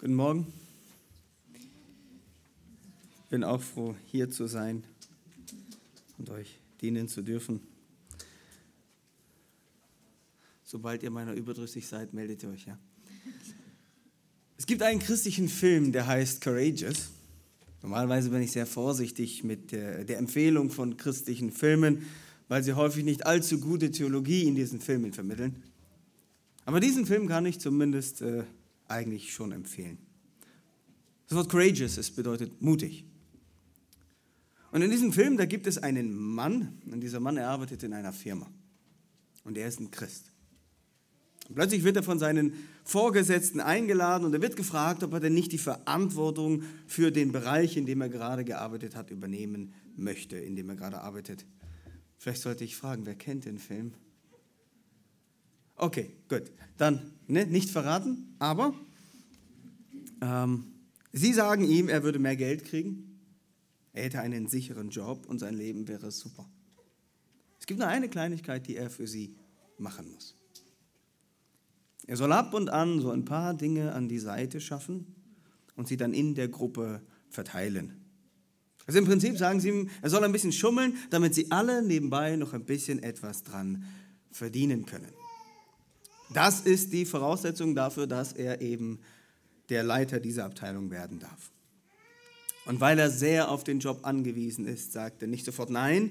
Guten Morgen. Ich bin auch froh, hier zu sein und euch dienen zu dürfen. Sobald ihr meiner überdrüssig seid, meldet ihr euch, ja. Es gibt einen christlichen Film, der heißt Courageous. Normalerweise bin ich sehr vorsichtig mit der, der Empfehlung von christlichen Filmen, weil sie häufig nicht allzu gute Theologie in diesen Filmen vermitteln. Aber diesen Film kann ich zumindest äh, eigentlich schon empfehlen. Das Wort courageous, es bedeutet mutig. Und in diesem Film, da gibt es einen Mann, und dieser Mann, er arbeitet in einer Firma. Und er ist ein Christ. Und plötzlich wird er von seinen Vorgesetzten eingeladen und er wird gefragt, ob er denn nicht die Verantwortung für den Bereich, in dem er gerade gearbeitet hat, übernehmen möchte, in dem er gerade arbeitet. Vielleicht sollte ich fragen, wer kennt den Film? Okay, gut. Dann ne, nicht verraten, aber sie sagen ihm, er würde mehr Geld kriegen, er hätte einen sicheren Job und sein Leben wäre super. Es gibt nur eine Kleinigkeit, die er für sie machen muss. Er soll ab und an so ein paar Dinge an die Seite schaffen und sie dann in der Gruppe verteilen. Also im Prinzip sagen sie ihm, er soll ein bisschen schummeln, damit sie alle nebenbei noch ein bisschen etwas dran verdienen können. Das ist die Voraussetzung dafür, dass er eben der Leiter dieser Abteilung werden darf. Und weil er sehr auf den Job angewiesen ist, sagt er nicht sofort nein,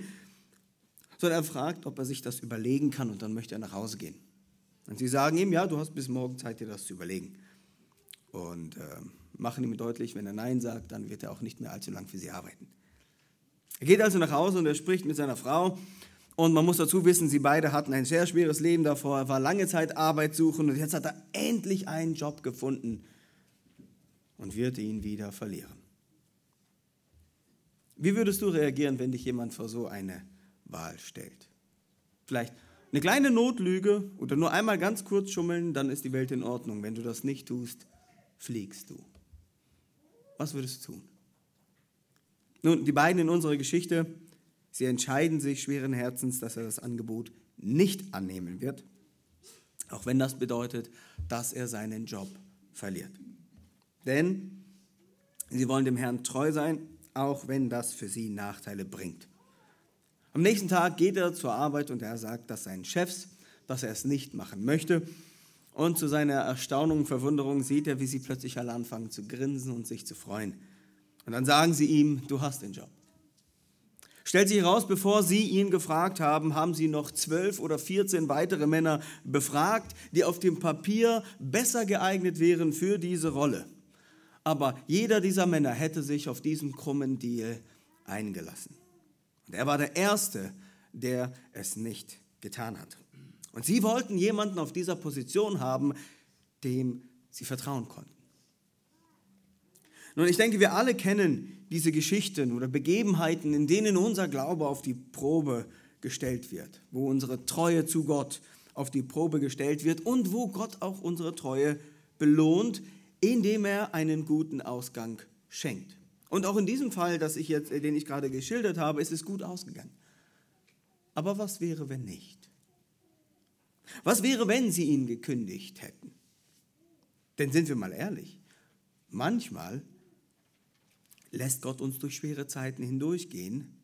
sondern er fragt, ob er sich das überlegen kann und dann möchte er nach Hause gehen. Und sie sagen ihm, ja, du hast bis morgen Zeit, dir das zu überlegen. Und äh, machen ihm deutlich, wenn er Nein sagt, dann wird er auch nicht mehr allzu lang für sie arbeiten. Er geht also nach Hause und er spricht mit seiner Frau und man muss dazu wissen, sie beide hatten ein sehr schweres Leben davor. Er war lange Zeit Arbeit suchen und jetzt hat er endlich einen Job gefunden und wird ihn wieder verlieren. Wie würdest du reagieren, wenn dich jemand vor so eine Wahl stellt? Vielleicht eine kleine Notlüge oder nur einmal ganz kurz schummeln, dann ist die Welt in Ordnung. Wenn du das nicht tust, fliegst du. Was würdest du tun? Nun, die beiden in unserer Geschichte Sie entscheiden sich schweren Herzens, dass er das Angebot nicht annehmen wird, auch wenn das bedeutet, dass er seinen Job verliert. Denn sie wollen dem Herrn treu sein, auch wenn das für sie Nachteile bringt. Am nächsten Tag geht er zur Arbeit und er sagt dass seinen Chefs, dass er es nicht machen möchte. Und zu seiner Erstaunung und Verwunderung sieht er, wie sie plötzlich alle anfangen zu grinsen und sich zu freuen. Und dann sagen sie ihm, du hast den Job. Stellt sich heraus, bevor sie ihn gefragt haben, haben sie noch zwölf oder vierzehn weitere Männer befragt, die auf dem Papier besser geeignet wären für diese Rolle. Aber jeder dieser Männer hätte sich auf diesen krummen Deal eingelassen. Und er war der Erste, der es nicht getan hat. Und sie wollten jemanden auf dieser Position haben, dem sie vertrauen konnten. Nun, ich denke, wir alle kennen diese Geschichten oder Begebenheiten, in denen unser Glaube auf die Probe gestellt wird, wo unsere Treue zu Gott auf die Probe gestellt wird und wo Gott auch unsere Treue belohnt, indem er einen guten Ausgang schenkt. Und auch in diesem Fall, das ich jetzt, den ich gerade geschildert habe, ist es gut ausgegangen. Aber was wäre, wenn nicht? Was wäre, wenn sie ihn gekündigt hätten? Denn sind wir mal ehrlich, manchmal lässt Gott uns durch schwere Zeiten hindurchgehen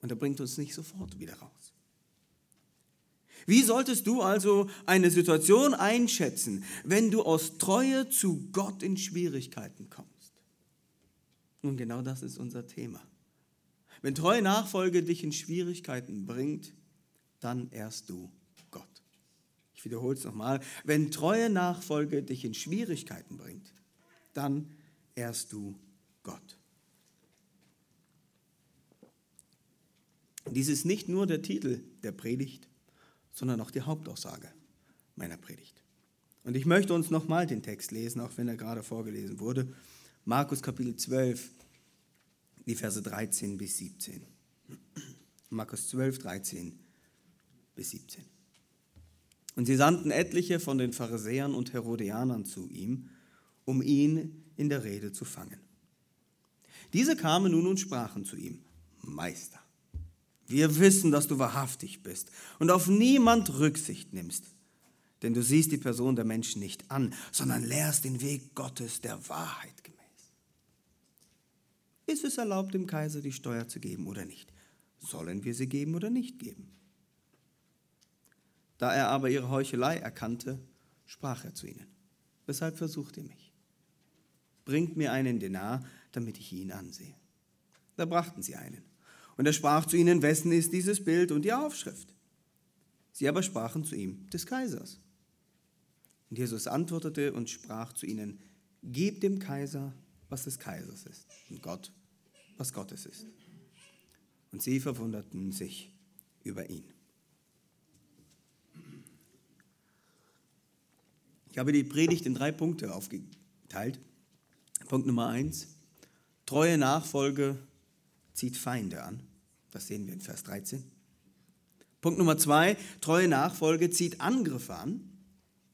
und er bringt uns nicht sofort wieder raus. Wie solltest du also eine Situation einschätzen, wenn du aus Treue zu Gott in Schwierigkeiten kommst? Nun, genau das ist unser Thema. Wenn treue Nachfolge dich in Schwierigkeiten bringt, dann ehrst du Gott. Ich wiederhole es nochmal. Wenn treue Nachfolge dich in Schwierigkeiten bringt, dann ehrst du Gott. Dies ist nicht nur der Titel der Predigt, sondern auch die Hauptaussage meiner Predigt. Und ich möchte uns nochmal den Text lesen, auch wenn er gerade vorgelesen wurde. Markus Kapitel 12, die Verse 13 bis 17. Markus 12, 13 bis 17. Und sie sandten etliche von den Pharisäern und Herodianern zu ihm, um ihn in der Rede zu fangen. Diese kamen nun und sprachen zu ihm, Meister, wir wissen, dass du wahrhaftig bist und auf niemand Rücksicht nimmst, denn du siehst die Person der Menschen nicht an, sondern lehrst den Weg Gottes der Wahrheit gemäß. Ist es erlaubt, dem Kaiser die Steuer zu geben oder nicht? Sollen wir sie geben oder nicht geben? Da er aber ihre Heuchelei erkannte, sprach er zu ihnen. Weshalb versucht ihr mich? Bringt mir einen Denar, damit ich ihn ansehe. Da brachten sie einen. Und er sprach zu ihnen, wessen ist dieses Bild und die Aufschrift? Sie aber sprachen zu ihm, des Kaisers. Und Jesus antwortete und sprach zu ihnen, gebt dem Kaiser, was des Kaisers ist, und Gott, was Gottes ist. Und sie verwunderten sich über ihn. Ich habe die Predigt in drei Punkte aufgeteilt. Punkt Nummer eins, treue Nachfolge zieht Feinde an. Das sehen wir in Vers 13. Punkt Nummer zwei, treue Nachfolge zieht Angriffe an.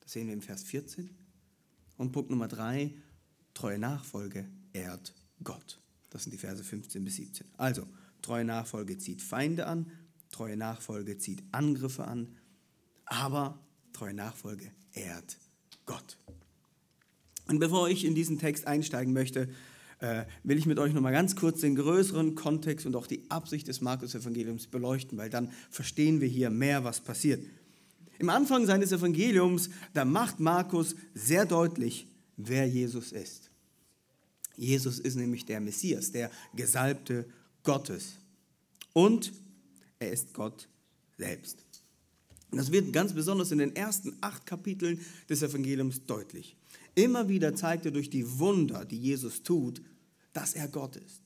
Das sehen wir im Vers 14. Und Punkt Nummer drei, treue Nachfolge ehrt Gott. Das sind die Verse 15 bis 17. Also, treue Nachfolge zieht Feinde an, treue Nachfolge zieht Angriffe an, aber treue Nachfolge ehrt Gott. Und bevor ich in diesen Text einsteigen möchte, äh, will ich mit euch nochmal ganz kurz den größeren Kontext und auch die Absicht des Markus-Evangeliums beleuchten, weil dann verstehen wir hier mehr, was passiert. Im Anfang seines Evangeliums, da macht Markus sehr deutlich, wer Jesus ist. Jesus ist nämlich der Messias, der Gesalbte Gottes. Und er ist Gott selbst. Das wird ganz besonders in den ersten acht Kapiteln des Evangeliums deutlich. Immer wieder zeigt er durch die Wunder, die Jesus tut, dass er Gott ist.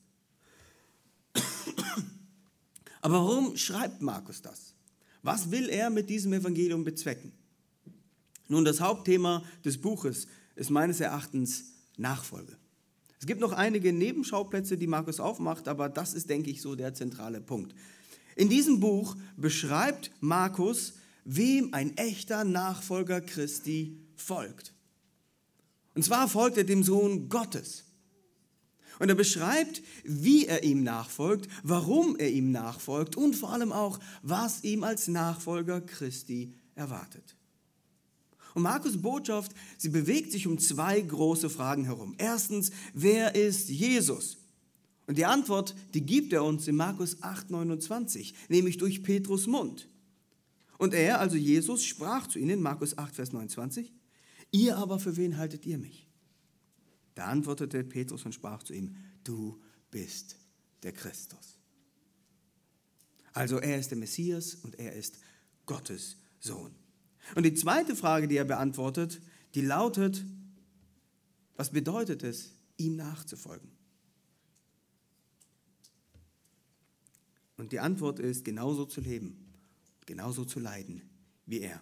Aber warum schreibt Markus das? Was will er mit diesem Evangelium bezwecken? Nun, das Hauptthema des Buches ist meines Erachtens Nachfolge. Es gibt noch einige Nebenschauplätze, die Markus aufmacht, aber das ist, denke ich, so der zentrale Punkt. In diesem Buch beschreibt Markus, wem ein echter Nachfolger Christi folgt. Und zwar folgt er dem Sohn Gottes. Und er beschreibt, wie er ihm nachfolgt, warum er ihm nachfolgt und vor allem auch, was ihm als Nachfolger Christi erwartet. Und Markus Botschaft, sie bewegt sich um zwei große Fragen herum. Erstens, wer ist Jesus? Und die Antwort, die gibt er uns in Markus 8, 29, nämlich durch Petrus Mund. Und er, also Jesus, sprach zu ihnen, Markus 8, Vers 29, Ihr aber, für wen haltet ihr mich? Da antwortete Petrus und sprach zu ihm, du bist der Christus. Also er ist der Messias und er ist Gottes Sohn. Und die zweite Frage, die er beantwortet, die lautet, was bedeutet es, ihm nachzufolgen? Und die Antwort ist, genauso zu leben, genauso zu leiden wie er.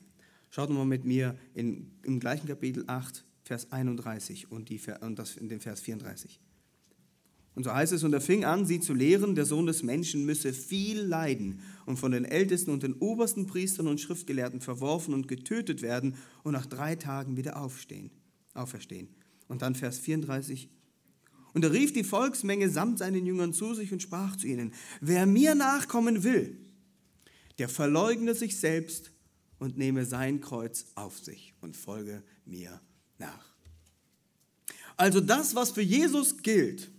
Schaut mal mit mir in, im gleichen Kapitel 8, Vers 31 und, die, und das in den Vers 34. Und so heißt es, und er fing an, sie zu lehren, der Sohn des Menschen müsse viel leiden und von den Ältesten und den obersten Priestern und Schriftgelehrten verworfen und getötet werden und nach drei Tagen wieder aufstehen, auferstehen. Und dann Vers 34. Und er rief die Volksmenge samt seinen Jüngern zu sich und sprach zu ihnen, wer mir nachkommen will, der verleugne sich selbst und nehme sein Kreuz auf sich und folge mir nach. Also das, was für Jesus gilt,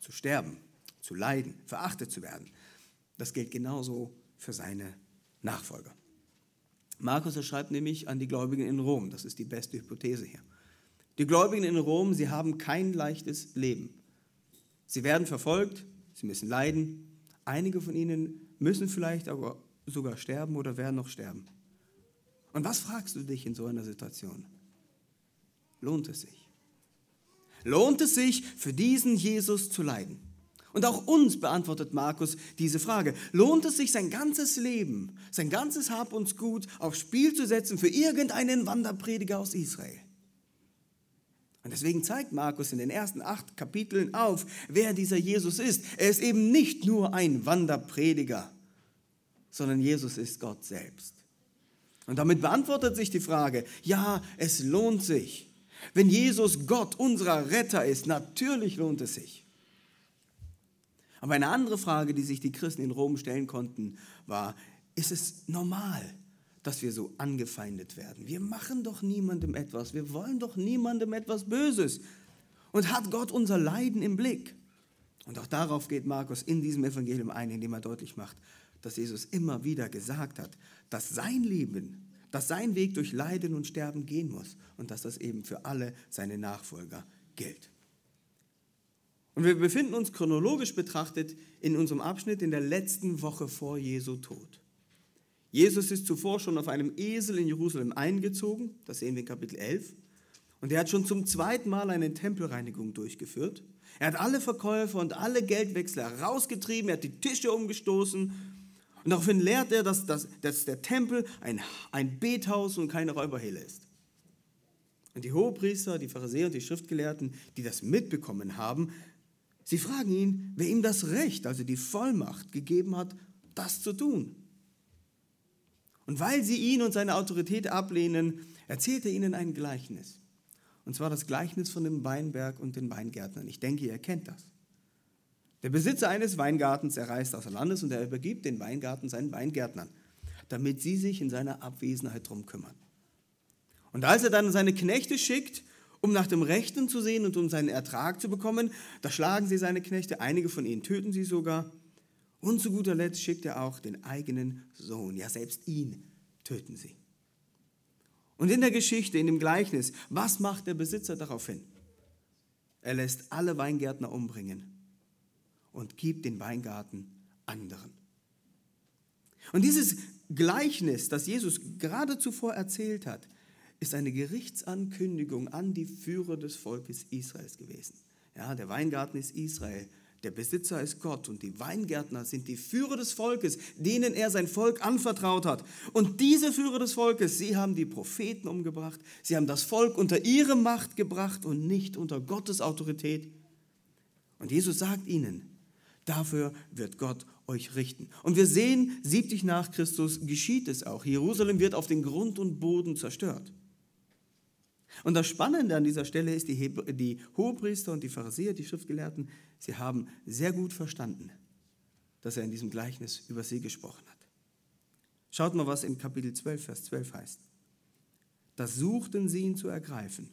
zu sterben, zu leiden, verachtet zu werden, das gilt genauso für seine Nachfolger. Markus schreibt nämlich an die Gläubigen in Rom, das ist die beste Hypothese hier. Die Gläubigen in Rom, sie haben kein leichtes Leben. Sie werden verfolgt, sie müssen leiden. Einige von ihnen müssen vielleicht aber sogar sterben oder werden noch sterben. Und was fragst du dich in so einer Situation? Lohnt es sich? Lohnt es sich, für diesen Jesus zu leiden? Und auch uns beantwortet Markus diese Frage. Lohnt es sich, sein ganzes Leben, sein ganzes Hab und Gut aufs Spiel zu setzen für irgendeinen Wanderprediger aus Israel? Und deswegen zeigt Markus in den ersten acht Kapiteln auf, wer dieser Jesus ist. Er ist eben nicht nur ein Wanderprediger, sondern Jesus ist Gott selbst. Und damit beantwortet sich die Frage, ja, es lohnt sich. Wenn Jesus Gott, unser Retter ist, natürlich lohnt es sich. Aber eine andere Frage, die sich die Christen in Rom stellen konnten, war, ist es normal, dass wir so angefeindet werden? Wir machen doch niemandem etwas, wir wollen doch niemandem etwas Böses. Und hat Gott unser Leiden im Blick? Und auch darauf geht Markus in diesem Evangelium ein, indem er deutlich macht, dass Jesus immer wieder gesagt hat, dass sein Leben, dass sein Weg durch Leiden und Sterben gehen muss und dass das eben für alle seine Nachfolger gilt. Und wir befinden uns chronologisch betrachtet in unserem Abschnitt in der letzten Woche vor Jesu Tod. Jesus ist zuvor schon auf einem Esel in Jerusalem eingezogen, das sehen wir in Kapitel 11. Und er hat schon zum zweiten Mal eine Tempelreinigung durchgeführt. Er hat alle Verkäufer und alle Geldwechsler herausgetrieben, er hat die Tische umgestoßen. Und daraufhin lehrt er, dass, dass, dass der Tempel ein, ein Bethaus und keine Räuberhöhle ist. Und die Hohepriester, die Pharisäer und die Schriftgelehrten, die das mitbekommen haben, Sie fragen ihn, wer ihm das Recht, also die Vollmacht gegeben hat, das zu tun. Und weil sie ihn und seine Autorität ablehnen, erzählt er ihnen ein Gleichnis. Und zwar das Gleichnis von dem Weinberg und den Weingärtnern. Ich denke, ihr kennt das. Der Besitzer eines Weingartens, er reist außer Landes und er übergibt den Weingarten seinen Weingärtnern, damit sie sich in seiner Abwesenheit drum kümmern. Und als er dann seine Knechte schickt, um nach dem Rechten zu sehen und um seinen Ertrag zu bekommen. Da schlagen sie seine Knechte, einige von ihnen töten sie sogar. Und zu guter Letzt schickt er auch den eigenen Sohn, ja selbst ihn töten sie. Und in der Geschichte, in dem Gleichnis, was macht der Besitzer daraufhin? Er lässt alle Weingärtner umbringen und gibt den Weingarten anderen. Und dieses Gleichnis, das Jesus gerade zuvor erzählt hat, ist eine Gerichtsankündigung an die Führer des Volkes Israels gewesen. Ja, der Weingarten ist Israel, der Besitzer ist Gott und die Weingärtner sind die Führer des Volkes, denen er sein Volk anvertraut hat. Und diese Führer des Volkes, sie haben die Propheten umgebracht, sie haben das Volk unter ihre Macht gebracht und nicht unter Gottes Autorität. Und Jesus sagt ihnen, dafür wird Gott euch richten. Und wir sehen, 70 nach Christus geschieht es auch. Jerusalem wird auf den Grund und Boden zerstört. Und das Spannende an dieser Stelle ist, die, die Hohepriester und die Pharisäer, die Schriftgelehrten, sie haben sehr gut verstanden, dass er in diesem Gleichnis über sie gesprochen hat. Schaut mal, was in Kapitel 12, Vers 12 heißt. Da suchten sie ihn zu ergreifen,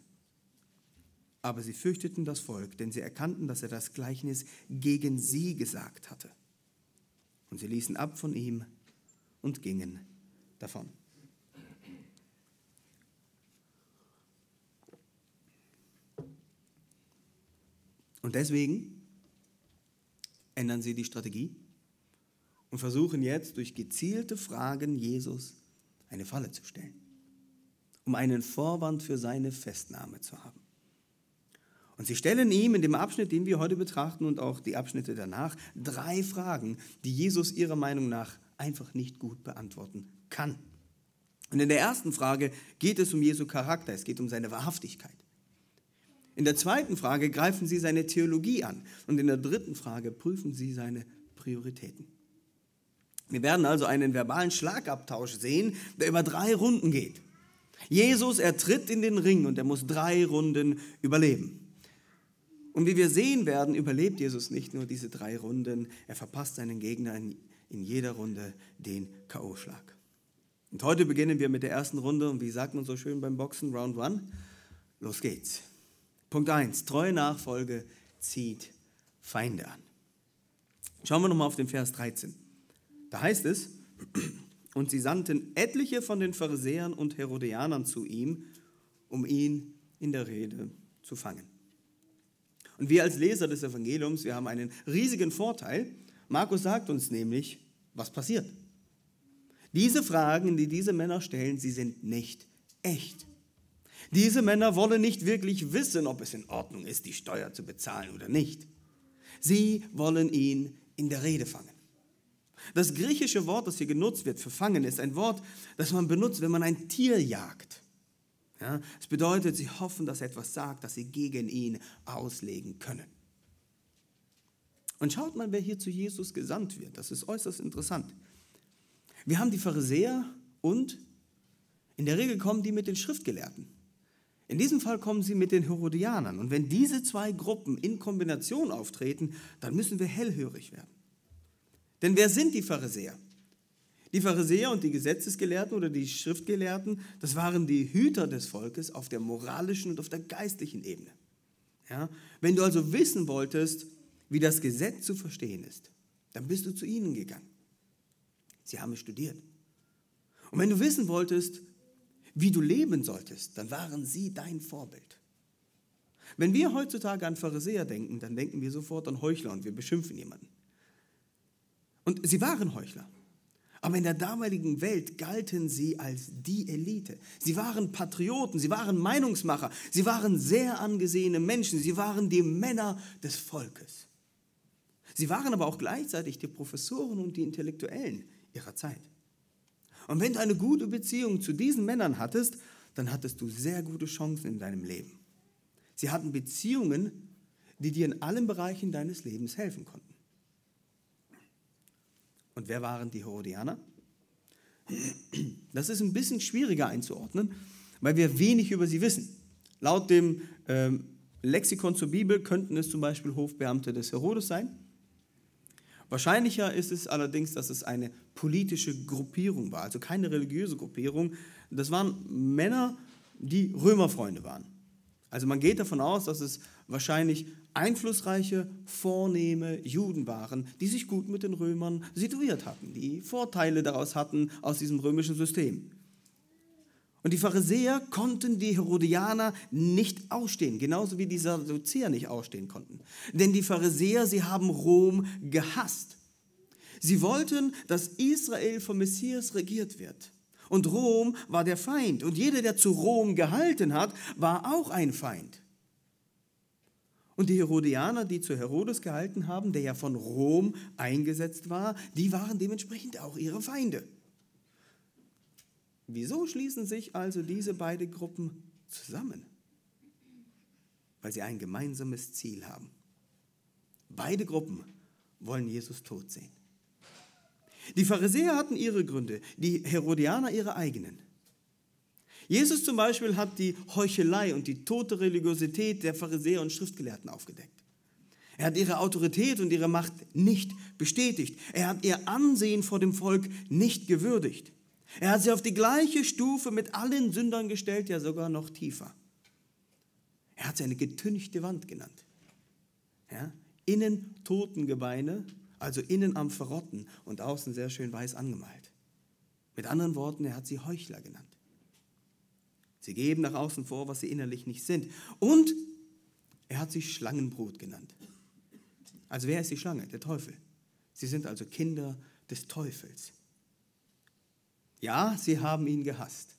aber sie fürchteten das Volk, denn sie erkannten, dass er das Gleichnis gegen sie gesagt hatte. Und sie ließen ab von ihm und gingen davon. Und deswegen ändern sie die Strategie und versuchen jetzt durch gezielte Fragen Jesus eine Falle zu stellen, um einen Vorwand für seine Festnahme zu haben. Und sie stellen ihm in dem Abschnitt, den wir heute betrachten und auch die Abschnitte danach, drei Fragen, die Jesus ihrer Meinung nach einfach nicht gut beantworten kann. Und in der ersten Frage geht es um Jesu Charakter, es geht um seine Wahrhaftigkeit. In der zweiten Frage greifen Sie seine Theologie an und in der dritten Frage prüfen Sie seine Prioritäten. Wir werden also einen verbalen Schlagabtausch sehen, der über drei Runden geht. Jesus, er tritt in den Ring und er muss drei Runden überleben. Und wie wir sehen werden, überlebt Jesus nicht nur diese drei Runden, er verpasst seinen Gegner in, jeder Runde den K.O.-Schlag. Und heute beginnen wir mit der ersten Runde und wie sagt man so schön beim Boxen, Round One, los geht's. Punkt 1. Treue Nachfolge zieht Feinde an. Schauen wir nochmal auf den Vers 13. Da heißt es, und sie sandten etliche von den Pharisäern und Herodianern zu ihm, um ihn in der Rede zu fangen. Und wir als Leser des Evangeliums, wir haben einen riesigen Vorteil. Markus sagt uns nämlich, was passiert. Diese Fragen, die diese Männer stellen, sie sind nicht echt. Diese Männer wollen nicht wirklich wissen, ob es in Ordnung ist, die Steuer zu bezahlen oder nicht. Sie wollen ihn in der Rede fangen. Das griechische Wort, das hier genutzt wird für fangen, ist ein Wort, das man benutzt, wenn man ein Tier jagt. Ja, bedeutet, sie hoffen, dass er etwas sagt, das sie gegen ihn auslegen können. Und schaut mal, wer hier zu Jesus gesandt wird. Das ist äußerst interessant. Wir haben die Pharisäer und in der Regel kommen die mit den Schriftgelehrten. In diesem Fall kommen sie mit den Herodianern. Und wenn diese zwei Gruppen in Kombination auftreten, dann müssen wir hellhörig werden. Denn wer sind die Pharisäer? Die Pharisäer und die Gesetzesgelehrten oder die Schriftgelehrten, das waren die Hüter des Volkes auf der moralischen und auf der geistlichen Ebene. Ja? Wenn du also wissen wolltest, wie das Gesetz zu verstehen ist, dann bist du zu ihnen gegangen. Sie haben es studiert. Und wenn du wissen wolltest, wie du leben solltest, dann waren sie dein Vorbild. Wenn wir heutzutage an Pharisäer denken, dann denken wir sofort an Heuchler und wir beschimpfen jemanden. Und sie waren Heuchler. Aber in der damaligen Welt galten sie als die Elite. Sie waren Patrioten, sie waren Meinungsmacher, sie waren sehr angesehene Menschen, sie waren die Männer des Volkes. Sie waren aber auch gleichzeitig die Professoren und die Intellektuellen ihrer Zeit. Und wenn du eine gute Beziehung zu diesen Männern hattest, dann hattest du sehr gute Chancen in deinem Leben. Sie hatten Beziehungen, die dir in allen Bereichen deines Lebens helfen konnten. Und wer waren die Herodianer? Das ist ein bisschen schwieriger einzuordnen, weil wir wenig über sie wissen. Laut dem ähm, Lexikon zur Bibel könnten es zum Beispiel Hofbeamte des Herodes sein. Wahrscheinlicher ist es allerdings, dass es eine politische Gruppierung war, also keine religiöse Gruppierung. Das waren Männer, die Römerfreunde waren. Also man geht davon aus, dass es wahrscheinlich einflussreiche, vornehme Juden waren, die sich gut mit den Römern situiert hatten, die Vorteile daraus hatten aus diesem römischen System. Und die Pharisäer konnten die Herodianer nicht ausstehen, genauso wie die Sadduzäer nicht ausstehen konnten. Denn die Pharisäer, sie haben Rom gehasst. Sie wollten, dass Israel vom Messias regiert wird. Und Rom war der Feind. Und jeder, der zu Rom gehalten hat, war auch ein Feind. Und die Herodianer, die zu Herodes gehalten haben, der ja von Rom eingesetzt war, die waren dementsprechend auch ihre Feinde. Wieso schließen sich also diese beiden Gruppen zusammen? Weil sie ein gemeinsames Ziel haben. Beide Gruppen wollen Jesus tot sehen. Die Pharisäer hatten ihre Gründe, die Herodianer ihre eigenen. Jesus zum Beispiel hat die Heuchelei und die tote Religiosität der Pharisäer und Schriftgelehrten aufgedeckt. Er hat ihre Autorität und ihre Macht nicht bestätigt. Er hat ihr Ansehen vor dem Volk nicht gewürdigt. Er hat sie auf die gleiche Stufe mit allen Sündern gestellt, ja sogar noch tiefer. Er hat sie eine getünchte Wand genannt. Ja? Innen Totengebeine also innen am Verrotten und außen sehr schön weiß angemalt. Mit anderen Worten, er hat sie Heuchler genannt. Sie geben nach außen vor, was sie innerlich nicht sind. Und er hat sie Schlangenbrut genannt. Also wer ist die Schlange? Der Teufel. Sie sind also Kinder des Teufels. Ja, sie haben ihn gehasst.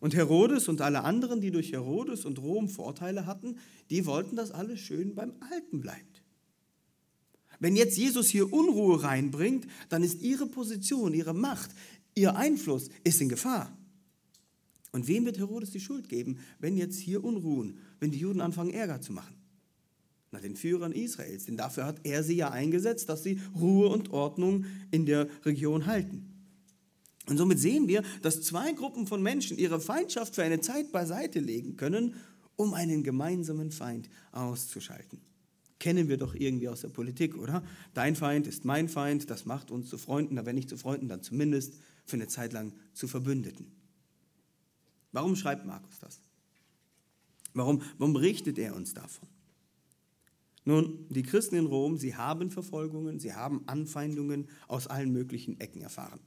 Und Herodes und alle anderen, die durch Herodes und Rom Vorteile hatten, die wollten, dass alles schön beim Alten bleibt. Wenn jetzt Jesus hier Unruhe reinbringt, dann ist ihre Position, ihre Macht, ihr Einfluss ist in Gefahr. Und wem wird Herodes die Schuld geben, wenn jetzt hier Unruhen, wenn die Juden anfangen Ärger zu machen? Na, den Führern Israels, denn dafür hat er sie ja eingesetzt, dass sie Ruhe und Ordnung in der Region halten. Und somit sehen wir, dass zwei Gruppen von Menschen ihre Feindschaft für eine Zeit beiseite legen können, um einen gemeinsamen Feind auszuschalten. Kennen wir doch irgendwie aus der Politik, oder? Dein Feind ist mein Feind, das macht uns zu Freunden, aber wenn nicht zu Freunden, dann zumindest für eine Zeit lang zu Verbündeten. Warum schreibt Markus das? Warum, warum berichtet er uns davon? Nun, die Christen in Rom, sie haben Verfolgungen, sie haben Anfeindungen aus allen möglichen Ecken erfahren.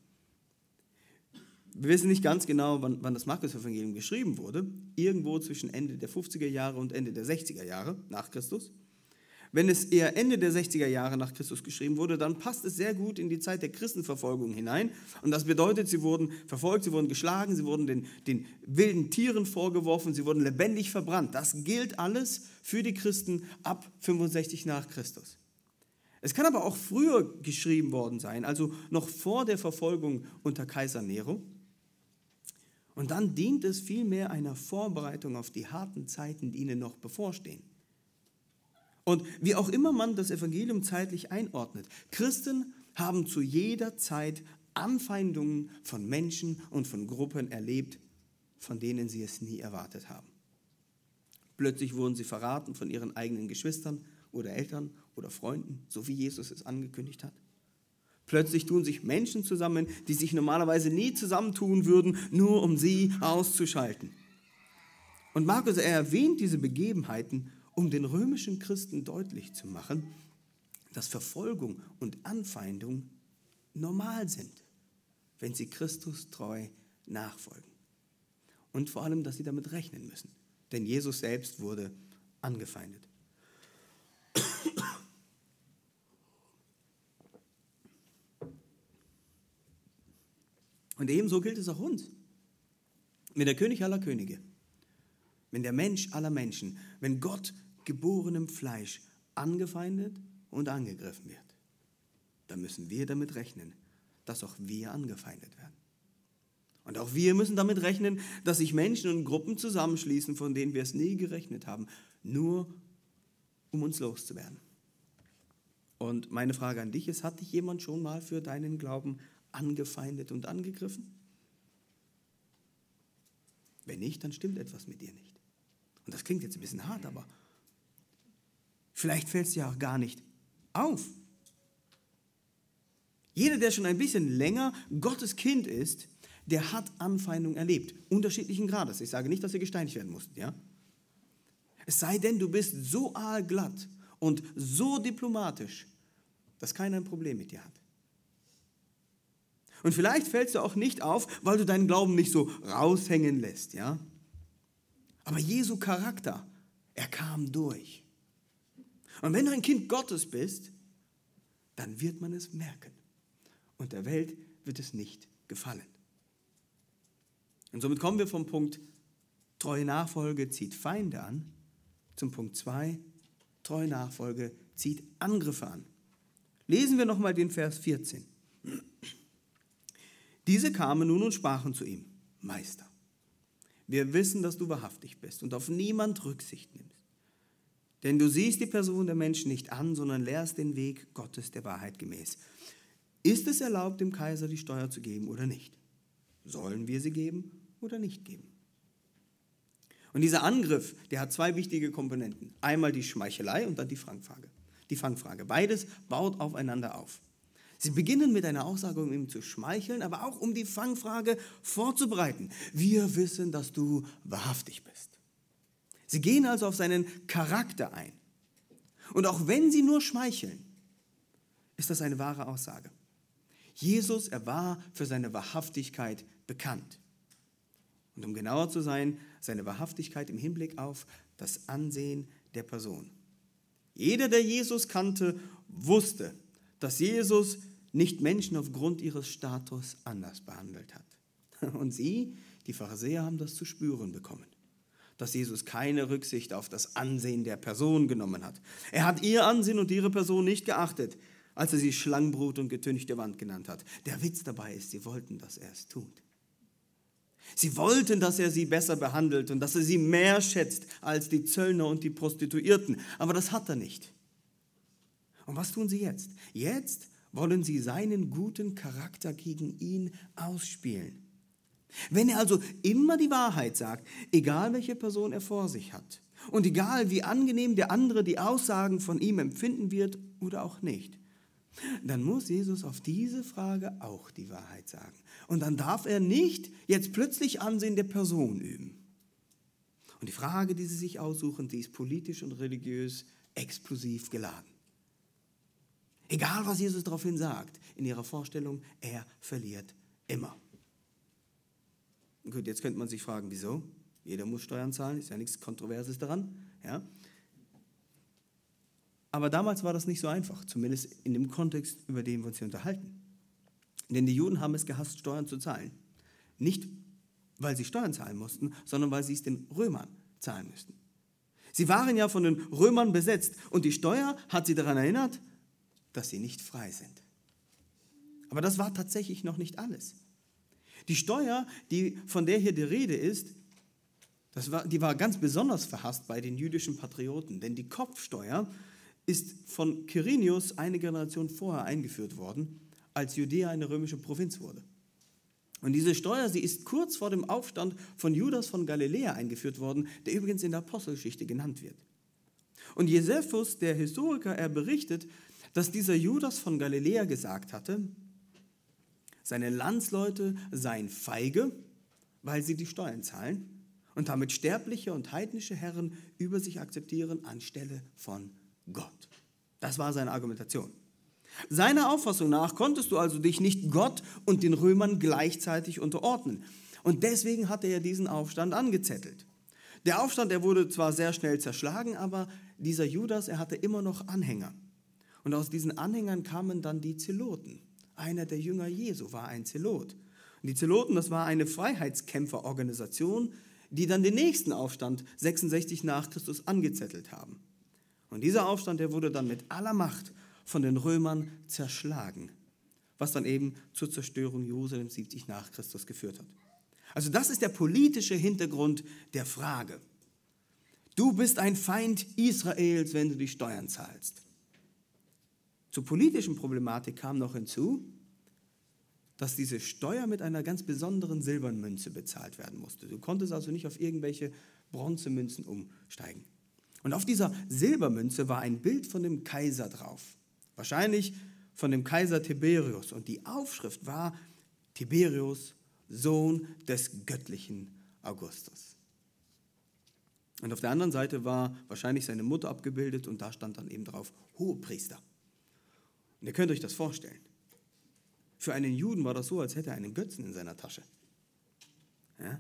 Wir wissen nicht ganz genau, wann, wann das Markus-Evangelium geschrieben wurde. Irgendwo zwischen Ende der 50er Jahre und Ende der 60er Jahre nach Christus. Wenn es eher Ende der 60er Jahre nach Christus geschrieben wurde, dann passt es sehr gut in die Zeit der Christenverfolgung hinein. Und das bedeutet, sie wurden verfolgt, sie wurden geschlagen, sie wurden den, den wilden Tieren vorgeworfen, sie wurden lebendig verbrannt. Das gilt alles für die Christen ab 65 nach Christus. Es kann aber auch früher geschrieben worden sein, also noch vor der Verfolgung unter Kaiser Nero. Und dann dient es vielmehr einer Vorbereitung auf die harten Zeiten, die ihnen noch bevorstehen. Und wie auch immer man das Evangelium zeitlich einordnet, Christen haben zu jeder Zeit Anfeindungen von Menschen und von Gruppen erlebt, von denen sie es nie erwartet haben. Plötzlich wurden sie verraten von ihren eigenen Geschwistern oder Eltern oder Freunden, so wie Jesus es angekündigt hat. Plötzlich tun sich Menschen zusammen, die sich normalerweise nie zusammentun würden, nur um sie auszuschalten. Und Markus, er erwähnt diese Begebenheiten, um den römischen Christen deutlich zu machen, dass Verfolgung und Anfeindung normal sind, wenn sie Christus treu nachfolgen. Und vor allem, dass sie damit rechnen müssen. Denn Jesus selbst wurde angefeindet. Und ebenso gilt es auch uns. Wenn der König aller Könige, wenn der Mensch aller Menschen, wenn Gott geborenem Fleisch angefeindet und angegriffen wird, dann müssen wir damit rechnen, dass auch wir angefeindet werden. Und auch wir müssen damit rechnen, dass sich Menschen und Gruppen zusammenschließen, von denen wir es nie gerechnet haben, nur um uns loszuwerden. Und meine Frage an dich ist, hat dich jemand schon mal für deinen Glauben angefeindet und angegriffen? Wenn nicht, dann stimmt etwas mit dir nicht. Und das klingt jetzt ein bisschen hart, aber vielleicht fällt es dir auch gar nicht auf. Jeder, der schon ein bisschen länger Gottes Kind ist, der hat Anfeindung erlebt, unterschiedlichen Grades. Ich sage nicht, dass ihr gesteinigt werden musstet, ja? Es sei denn, du bist so aalglatt und so diplomatisch, dass keiner ein Problem mit dir hat. Und vielleicht fällst du auch nicht auf, weil du deinen Glauben nicht so raushängen lässt, ja? Aber Jesu Charakter, er kam durch. Und wenn du ein Kind Gottes bist, dann wird man es merken. Und der Welt wird es nicht gefallen. Und somit kommen wir vom Punkt, treue Nachfolge zieht Feinde an, zum Punkt 2, treue Nachfolge zieht Angriffe an. Lesen wir nochmal den Vers 14. Diese kamen nun und sprachen zu ihm, Meister, wir wissen, dass du wahrhaftig bist und auf niemand Rücksicht nimmst. Denn du siehst die Person der Menschen nicht an, sondern lehrst den Weg Gottes der Wahrheit gemäß. Ist es erlaubt, dem Kaiser die Steuer zu geben oder nicht? Sollen wir sie geben oder nicht geben? Und dieser Angriff, der hat zwei wichtige Komponenten. Einmal die Schmeichelei und dann die Fangfrage. Die Fangfrage. Beides baut aufeinander auf. Sie beginnen mit einer Aussage, um ihm zu schmeicheln, aber auch um die Fangfrage vorzubereiten. Wir wissen, dass du wahrhaftig bist. Sie gehen also auf seinen Charakter ein. Und auch wenn sie nur schmeicheln, ist das eine wahre Aussage. Jesus, er war für seine Wahrhaftigkeit bekannt. Und um genauer zu sein, seine Wahrhaftigkeit im Hinblick auf das Ansehen der Person. Jeder, der Jesus kannte, wusste, dass Jesus nicht Menschen aufgrund ihres Status anders behandelt hat. Und sie, die Pharisäer, haben das zu spüren bekommen, dass Jesus keine Rücksicht auf das Ansehen der Person genommen hat. Er hat ihr Ansehen und ihre Person nicht geachtet, als er sie Schlangenbrut und getünchte Wand genannt hat. Der Witz dabei ist, sie wollten, dass er es tut. Sie wollten, dass er sie besser behandelt und dass er sie mehr schätzt als die Zöllner und die Prostituierten. Aber das hat er nicht. Und was tun sie jetzt? Jetzt wollen sie seinen guten Charakter gegen ihn ausspielen. Wenn er also immer die Wahrheit sagt, egal welche Person er vor sich hat und egal wie angenehm der andere die Aussagen von ihm empfinden wird oder auch nicht, dann muss Jesus auf diese Frage auch die Wahrheit sagen. Und dann darf er nicht jetzt plötzlich Ansehen der Person üben. Und die Frage, die sie sich aussuchen, die ist politisch und religiös explosiv geladen. Egal, was Jesus daraufhin sagt, in ihrer Vorstellung, er verliert immer. Gut, jetzt könnte man sich fragen, wieso? Jeder muss Steuern zahlen, ist ja nichts Kontroverses daran. Ja? Aber damals war das nicht so einfach, zumindest in dem Kontext, über den wir uns hier unterhalten. Denn die Juden haben es gehasst, Steuern zu zahlen. Nicht, weil sie Steuern zahlen mussten, sondern weil sie es den Römern zahlen müssten. Sie waren ja von den Römern besetzt und die Steuer hat sie daran erinnert, dass sie nicht frei sind. Aber das war tatsächlich noch nicht alles. Die Steuer, die, von der hier die Rede ist, das war, die war ganz besonders verhasst bei den jüdischen Patrioten, denn die Kopfsteuer ist von Quirinius eine Generation vorher eingeführt worden, als Judäa eine römische Provinz wurde. Und diese Steuer, sie ist kurz vor dem Aufstand von Judas von Galiläa eingeführt worden, der übrigens in der Apostelgeschichte genannt wird. Und Josephus, der Historiker, er berichtet, dass dieser Judas von Galiläa gesagt hatte, seine Landsleute seien feige, weil sie die Steuern zahlen und damit sterbliche und heidnische Herren über sich akzeptieren anstelle von Gott. Das war seine Argumentation. Seiner Auffassung nach konntest du also dich nicht Gott und den Römern gleichzeitig unterordnen. Und deswegen hatte er diesen Aufstand angezettelt. Der Aufstand, der wurde zwar sehr schnell zerschlagen, aber dieser Judas, er hatte immer noch Anhänger. Und aus diesen Anhängern kamen dann die Zeloten. Einer der Jünger Jesu war ein Zelot. Und die Zeloten, das war eine Freiheitskämpferorganisation, die dann den nächsten Aufstand 66 nach Christus angezettelt haben. Und dieser Aufstand, der wurde dann mit aller Macht von den Römern zerschlagen, was dann eben zur Zerstörung Jerusalem 70 nach Christus geführt hat. Also das ist der politische Hintergrund der Frage. Du bist ein Feind Israels, wenn du die Steuern zahlst. Zur politischen Problematik kam noch hinzu, dass diese Steuer mit einer ganz besonderen Silbermünze bezahlt werden musste. Du konntest also nicht auf irgendwelche Bronzemünzen umsteigen. Und auf dieser Silbermünze war ein Bild von dem Kaiser drauf. Wahrscheinlich von dem Kaiser Tiberius. Und die Aufschrift war Tiberius, Sohn des göttlichen Augustus. Und auf der anderen Seite war wahrscheinlich seine Mutter abgebildet und da stand dann eben drauf Hohepriester. Und ihr könnt euch das vorstellen. Für einen Juden war das so, als hätte er einen Götzen in seiner Tasche. Ja?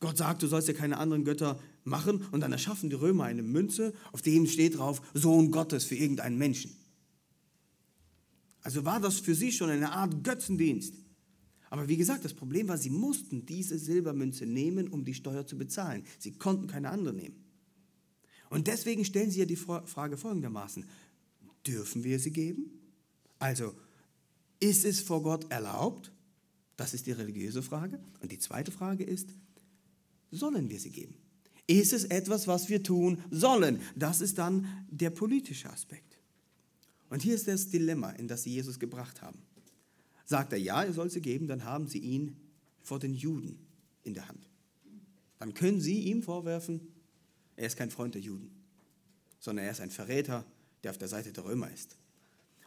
Gott sagt, du sollst ja keine anderen Götter machen und dann erschaffen die Römer eine Münze, auf dem steht drauf Sohn Gottes für irgendeinen Menschen. Also war das für sie schon eine Art Götzendienst. Aber wie gesagt, das Problem war, sie mussten diese Silbermünze nehmen, um die Steuer zu bezahlen. Sie konnten keine andere nehmen. Und deswegen stellen sie ja die Frage folgendermaßen, dürfen wir sie geben? Also, ist es vor Gott erlaubt? Das ist die religiöse Frage. Und die zweite Frage ist, sollen wir sie geben? Ist es etwas, was wir tun sollen? Das ist dann der politische Aspekt. Und hier ist das Dilemma, in das sie Jesus gebracht haben. Sagt er, ja, er soll sie geben, dann haben sie ihn vor den Juden in der Hand. Dann können sie ihm vorwerfen, er ist kein Freund der Juden, sondern er ist ein Verräter, der auf der Seite der Römer ist.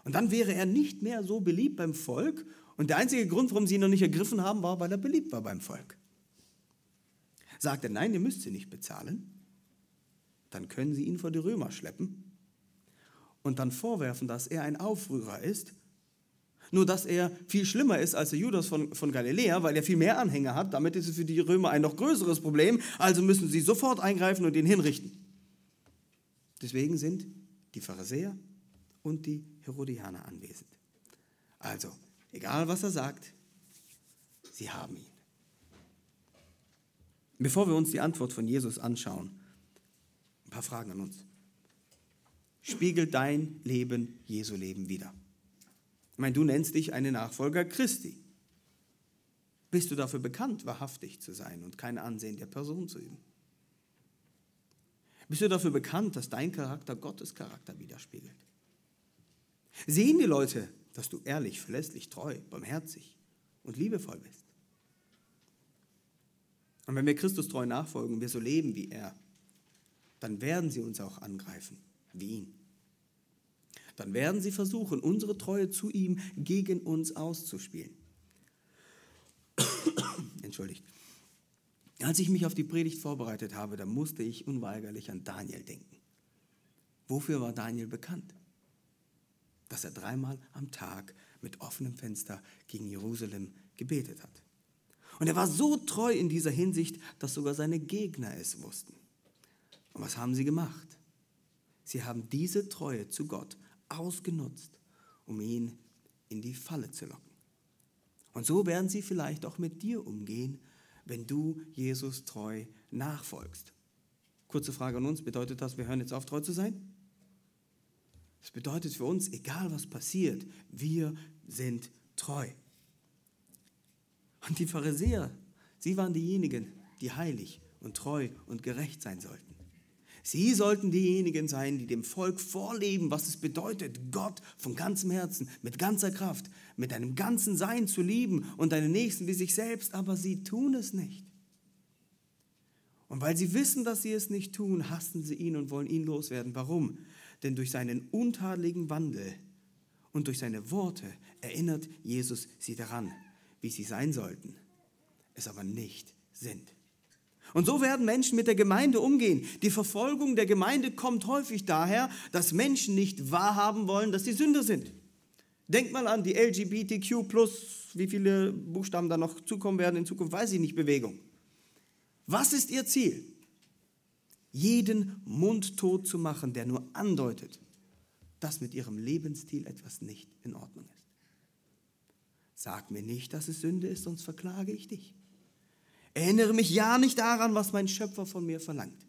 Und dann wäre er nicht mehr so beliebt beim Volk. Und der einzige Grund, warum sie ihn noch nicht ergriffen haben, war, weil er beliebt war beim Volk. Sagt er, nein, ihr müsst sie nicht bezahlen, dann können sie ihn vor die Römer schleppen und dann vorwerfen, dass er ein Aufrührer ist. Nur dass er viel schlimmer ist als der Judas von, von Galiläa, weil er viel mehr Anhänger hat. Damit ist es für die Römer ein noch größeres Problem. Also müssen sie sofort eingreifen und ihn hinrichten. Deswegen sind die Pharisäer und die Herodianer anwesend. Also, egal was er sagt, sie haben ihn. Bevor wir uns die Antwort von Jesus anschauen, ein paar Fragen an uns. Spiegelt dein Leben Jesu Leben wieder? Ich meine, du nennst dich eine Nachfolger Christi. Bist du dafür bekannt, wahrhaftig zu sein und kein Ansehen der Person zu üben? Bist du dafür bekannt, dass dein Charakter Gottes Charakter widerspiegelt? Sehen die Leute, dass du ehrlich, verlässlich, treu, barmherzig und liebevoll bist? Und wenn wir Christus treu nachfolgen und wir so leben wie er, dann werden sie uns auch angreifen, wie ihn. Dann werden sie versuchen, unsere Treue zu ihm gegen uns auszuspielen. Entschuldigt. Als ich mich auf die Predigt vorbereitet habe, da musste ich unweigerlich an Daniel denken. Wofür war Daniel bekannt? Dass er dreimal am Tag mit offenem Fenster gegen Jerusalem gebetet hat. Und er war so treu in dieser Hinsicht, dass sogar seine Gegner es wussten. Und was haben sie gemacht? Sie haben diese Treue zu Gott ausgenutzt, um ihn in die Falle zu locken. Und so werden sie vielleicht auch mit dir umgehen, wenn du Jesus treu nachfolgst. Kurze Frage an uns, bedeutet das, wir hören jetzt auf, treu zu sein? Das bedeutet für uns, egal was passiert, wir sind treu. Und die Pharisäer, sie waren diejenigen, die heilig und treu und gerecht sein sollten. Sie sollten diejenigen sein, die dem Volk vorleben, was es bedeutet, Gott von ganzem Herzen, mit ganzer Kraft, mit einem ganzen Sein zu lieben und deinen Nächsten wie sich selbst, aber sie tun es nicht. Und weil sie wissen, dass sie es nicht tun, hassen sie ihn und wollen ihn loswerden. Warum? denn durch seinen untadeligen Wandel und durch seine Worte erinnert Jesus sie daran, wie sie sein sollten, es aber nicht sind. Und so werden Menschen mit der Gemeinde umgehen. Die Verfolgung der Gemeinde kommt häufig daher, dass Menschen nicht wahrhaben wollen, dass sie Sünder sind. Denkt mal an die LGBTQ, wie viele Buchstaben da noch zukommen werden in Zukunft, weiß ich nicht, Bewegung. Was ist ihr Ziel? Jeden Mund tot zu machen, der nur andeutet, dass mit ihrem Lebensstil etwas nicht in Ordnung ist. Sag mir nicht, dass es Sünde ist, sonst verklage ich dich. Erinnere mich ja nicht daran, was mein Schöpfer von mir verlangt.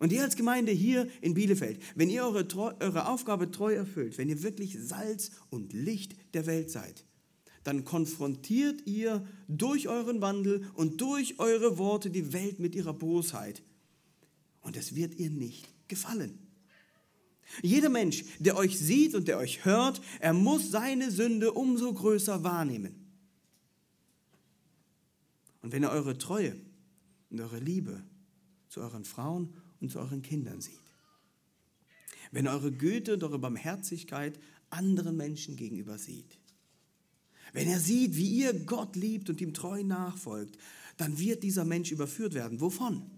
Und ihr als Gemeinde hier in Bielefeld, wenn ihr eure, eure Aufgabe treu erfüllt, wenn ihr wirklich Salz und Licht der Welt seid, dann konfrontiert ihr durch euren Wandel und durch eure Worte die Welt mit ihrer Bosheit. Und es wird ihr nicht gefallen. Jeder Mensch, der euch sieht und der euch hört, er muss seine Sünde umso größer wahrnehmen. Und wenn er eure Treue und eure Liebe zu euren Frauen und zu euren Kindern sieht, wenn er eure Güte und eure Barmherzigkeit anderen Menschen gegenüber sieht, wenn er sieht, wie ihr Gott liebt und ihm treu nachfolgt, dann wird dieser Mensch überführt werden. Wovon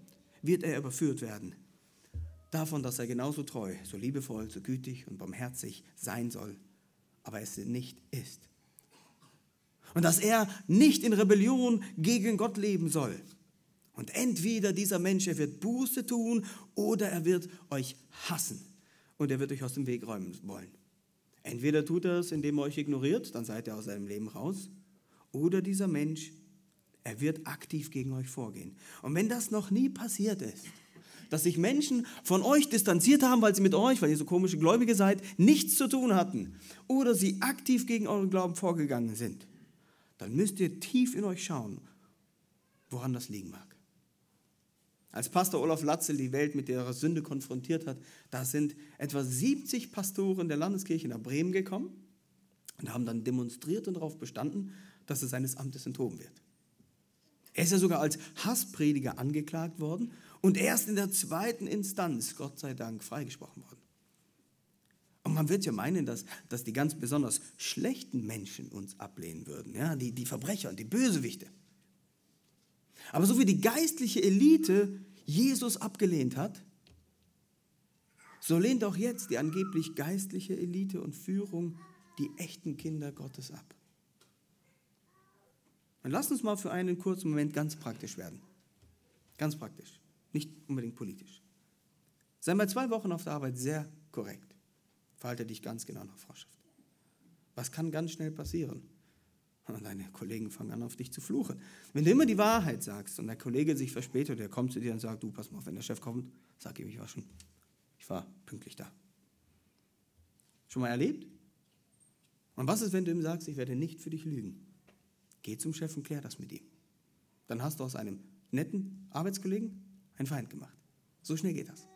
wird er überführt werden? Davon, dass er genauso treu, so liebevoll, so gütig und barmherzig sein soll, aber es nicht ist. Und dass er nicht in Rebellion gegen Gott leben soll. Und entweder dieser Mensch, er wird Buße tun oder er wird euch hassen und er wird euch aus dem Weg räumen wollen. Entweder tut er es, indem er euch ignoriert, dann seid ihr aus seinem Leben raus, oder dieser Mensch, er wird aktiv gegen euch vorgehen. Und wenn das noch nie passiert ist, dass sich Menschen von euch distanziert haben, weil sie mit euch, weil ihr so komische Gläubige seid, nichts zu tun hatten, oder sie aktiv gegen euren Glauben vorgegangen sind, dann müsst ihr tief in euch schauen, woran das liegen mag. Als Pastor Olaf Latzel die Welt mit ihrer Sünde konfrontiert hat, da sind etwa 70 Pastoren der Landeskirche nach Bremen gekommen und haben dann demonstriert und darauf bestanden, dass er seines Amtes enthoben wird. Er ist ja sogar als Hassprediger angeklagt worden und erst in der zweiten Instanz, Gott sei Dank, freigesprochen worden. Und man wird ja meinen, dass, dass die ganz besonders schlechten Menschen uns ablehnen würden, ja? die, die Verbrecher und die Bösewichte. Aber so wie die geistliche Elite Jesus abgelehnt hat, so lehnt auch jetzt die angeblich geistliche Elite und Führung die echten Kinder Gottes ab. Und lass uns mal für einen kurzen Moment ganz praktisch werden. Ganz praktisch, nicht unbedingt politisch. Sei mal zwei Wochen auf der Arbeit sehr korrekt. Verhalte dich ganz genau nach Vorschrift. Was kann ganz schnell passieren? Und deine Kollegen fangen an, auf dich zu fluchen. Wenn du immer die Wahrheit sagst und der Kollege sich verspätet, der kommt zu dir und sagt, du, pass mal auf, wenn der Chef kommt, sag ihm, ich war schon, ich war pünktlich da. Schon mal erlebt? Und was ist, wenn du ihm sagst, ich werde nicht für dich lügen? Geh zum Chef und klär das mit ihm. Dann hast du aus einem netten Arbeitskollegen einen Feind gemacht. So schnell geht das.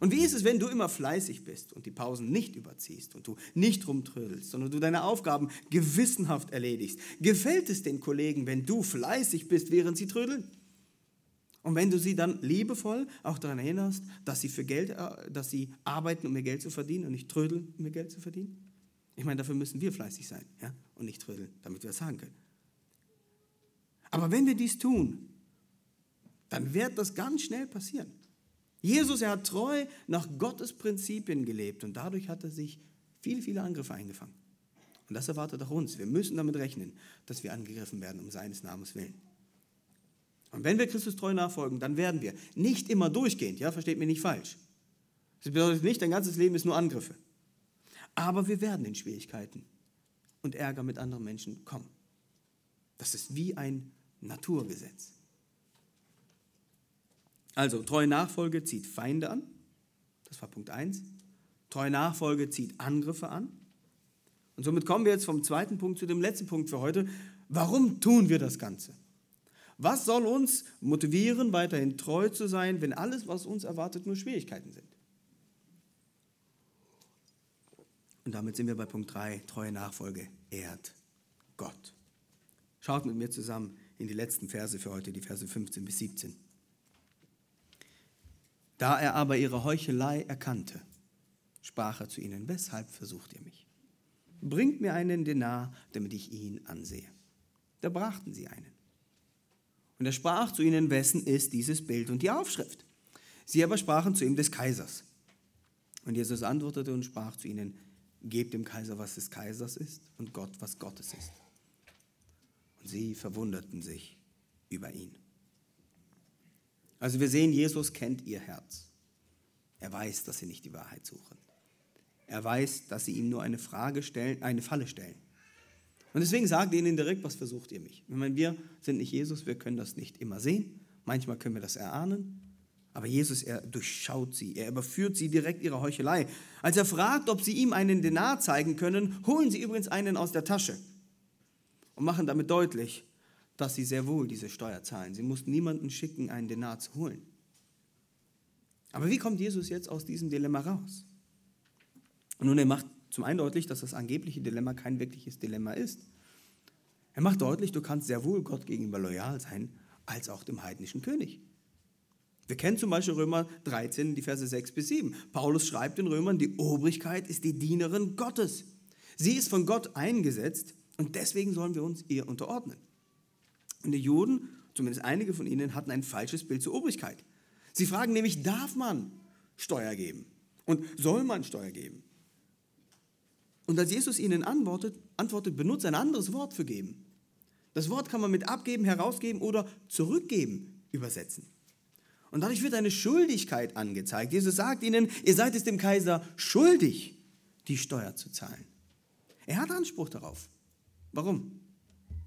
Und wie ist es, wenn du immer fleißig bist und die Pausen nicht überziehst und du nicht rumtrödelst, sondern du deine Aufgaben gewissenhaft erledigst? Gefällt es den Kollegen, wenn du fleißig bist, während sie trödeln? Und wenn du sie dann liebevoll auch daran erinnerst, dass sie für Geld, äh, dass sie arbeiten, um mehr Geld zu verdienen und nicht trödeln, um mehr Geld zu verdienen? Ich meine, dafür müssen wir fleißig sein ja? und nicht trödeln, damit wir das sagen können. Aber wenn wir dies tun, dann wird das ganz schnell passieren. Jesus, er hat treu nach Gottes Prinzipien gelebt und dadurch hat er sich viele, viele Angriffe eingefangen. Und das erwartet auch uns. Wir müssen damit rechnen, dass wir angegriffen werden um seines Namens willen. Und wenn wir Christus treu nachfolgen, dann werden wir nicht immer durchgehend, ja, versteht mir nicht falsch. Das bedeutet nicht, dein ganzes Leben ist nur Angriffe. Aber wir werden in Schwierigkeiten und Ärger mit anderen Menschen kommen. Das ist wie ein Naturgesetz. Also, treue Nachfolge zieht Feinde an. Das war Punkt 1. Treue Nachfolge zieht Angriffe an. Und somit kommen wir jetzt vom zweiten Punkt zu dem letzten Punkt für heute. Warum tun wir das Ganze? Was soll uns motivieren, weiterhin treu zu sein, wenn alles, was uns erwartet, nur Schwierigkeiten sind? Und damit sind wir bei Punkt 3, treue Nachfolge ehrt Gott. Schaut mit mir zusammen in die letzten Verse für heute, die Verse 15 bis 17. Da er aber ihre Heuchelei erkannte, sprach er zu ihnen, weshalb versucht ihr mich? Bringt mir einen Denar, damit ich ihn ansehe. Da brachten sie einen. Und er sprach zu ihnen, wessen ist dieses Bild und die Aufschrift? Sie aber sprachen zu ihm des Kaisers. Und Jesus antwortete und sprach zu ihnen, gebt dem Kaiser, was des Kaisers ist, und Gott, was Gottes ist. Und sie verwunderten sich über ihn. Also wir sehen, Jesus kennt ihr Herz. Er weiß, dass sie nicht die Wahrheit suchen. Er weiß, dass sie ihm nur eine Frage stellen, eine Falle stellen. Und deswegen sagt er ihnen direkt, was versucht ihr mich? Ich meine, wir sind nicht Jesus, wir können das nicht immer sehen. Manchmal können wir das erahnen. Aber Jesus, er durchschaut sie, er überführt sie direkt ihrer Heuchelei. Als er fragt, ob sie ihm einen Denar zeigen können, holen sie übrigens einen aus der Tasche und machen damit deutlich, dass sie sehr wohl diese Steuer zahlen. Sie mussten niemanden schicken, einen Denar zu holen. Aber wie kommt Jesus jetzt aus diesem Dilemma raus? Nun, er macht zum einen deutlich, dass das angebliche Dilemma kein wirkliches Dilemma ist. Er macht deutlich, du kannst sehr wohl Gott gegenüber loyal sein, als auch dem heidnischen König. Wir kennen zum Beispiel Römer 13, die Verse 6 bis 7. Paulus schreibt den Römern, die Obrigkeit ist die Dienerin Gottes. Sie ist von Gott eingesetzt und deswegen sollen wir uns ihr unterordnen. Und die Juden, zumindest einige von ihnen, hatten ein falsches Bild zur Obrigkeit. Sie fragen nämlich, darf man Steuer geben? Und soll man Steuer geben? Und als Jesus ihnen antwortet, antwortet, benutzt ein anderes Wort für geben. Das Wort kann man mit abgeben, herausgeben oder zurückgeben übersetzen. Und dadurch wird eine Schuldigkeit angezeigt. Jesus sagt ihnen, ihr seid es dem Kaiser schuldig, die Steuer zu zahlen. Er hat Anspruch darauf. Warum?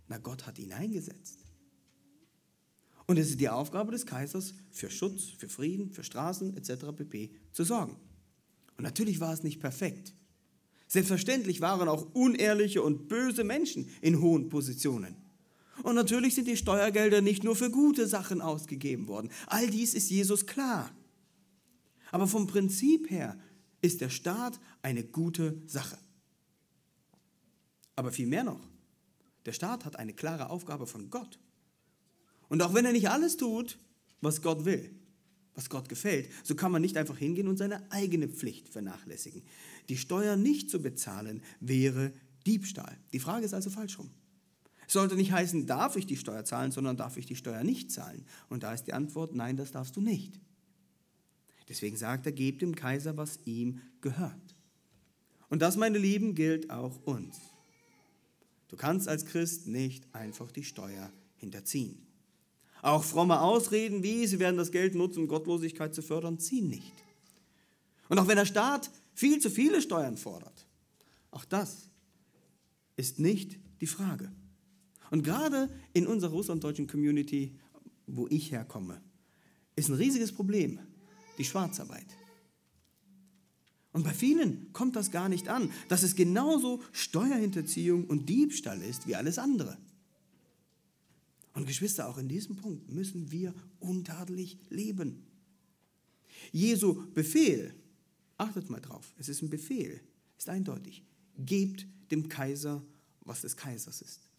Na, Gott hat ihn eingesetzt. Und es ist die Aufgabe des Kaisers, für Schutz, für Frieden, für Straßen etc. pp. zu sorgen. Und natürlich war es nicht perfekt. Selbstverständlich waren auch unehrliche und böse Menschen in hohen Positionen. Und natürlich sind die Steuergelder nicht nur für gute Sachen ausgegeben worden. All dies ist Jesus klar. Aber vom Prinzip her ist der Staat eine gute Sache. Aber viel mehr noch, der Staat hat eine klare Aufgabe von Gott. Und auch wenn er nicht alles tut, was Gott will, was Gott gefällt, so kann man nicht einfach hingehen und seine eigene Pflicht vernachlässigen. Die Steuer nicht zu bezahlen wäre Diebstahl. Die Frage ist also falsch rum. Es sollte nicht heißen, darf ich die Steuer zahlen, sondern darf ich die Steuer nicht zahlen. Und da ist die Antwort, nein, das darfst du nicht. Deswegen sagt er, gebt dem Kaiser, was ihm gehört. Und das, meine Lieben, gilt auch uns. Du kannst als Christ nicht einfach die Steuer hinterziehen. Auch fromme Ausreden wie, sie werden das Geld nutzen, um Gottlosigkeit zu fördern, ziehen nicht. Und auch wenn der Staat viel zu viele Steuern fordert, auch das ist nicht die Frage. Und gerade in unserer russlanddeutschen Community, wo ich herkomme, ist ein riesiges Problem die Schwarzarbeit. Und bei vielen kommt das gar nicht an, dass es genauso Steuerhinterziehung und Diebstahl ist wie alles andere. Und Geschwister, auch in diesem Punkt müssen wir untadelig leben. Jesu Befehl, achtet mal drauf, es ist ein Befehl, ist eindeutig. Gebt dem Kaiser, was des Kaisers ist.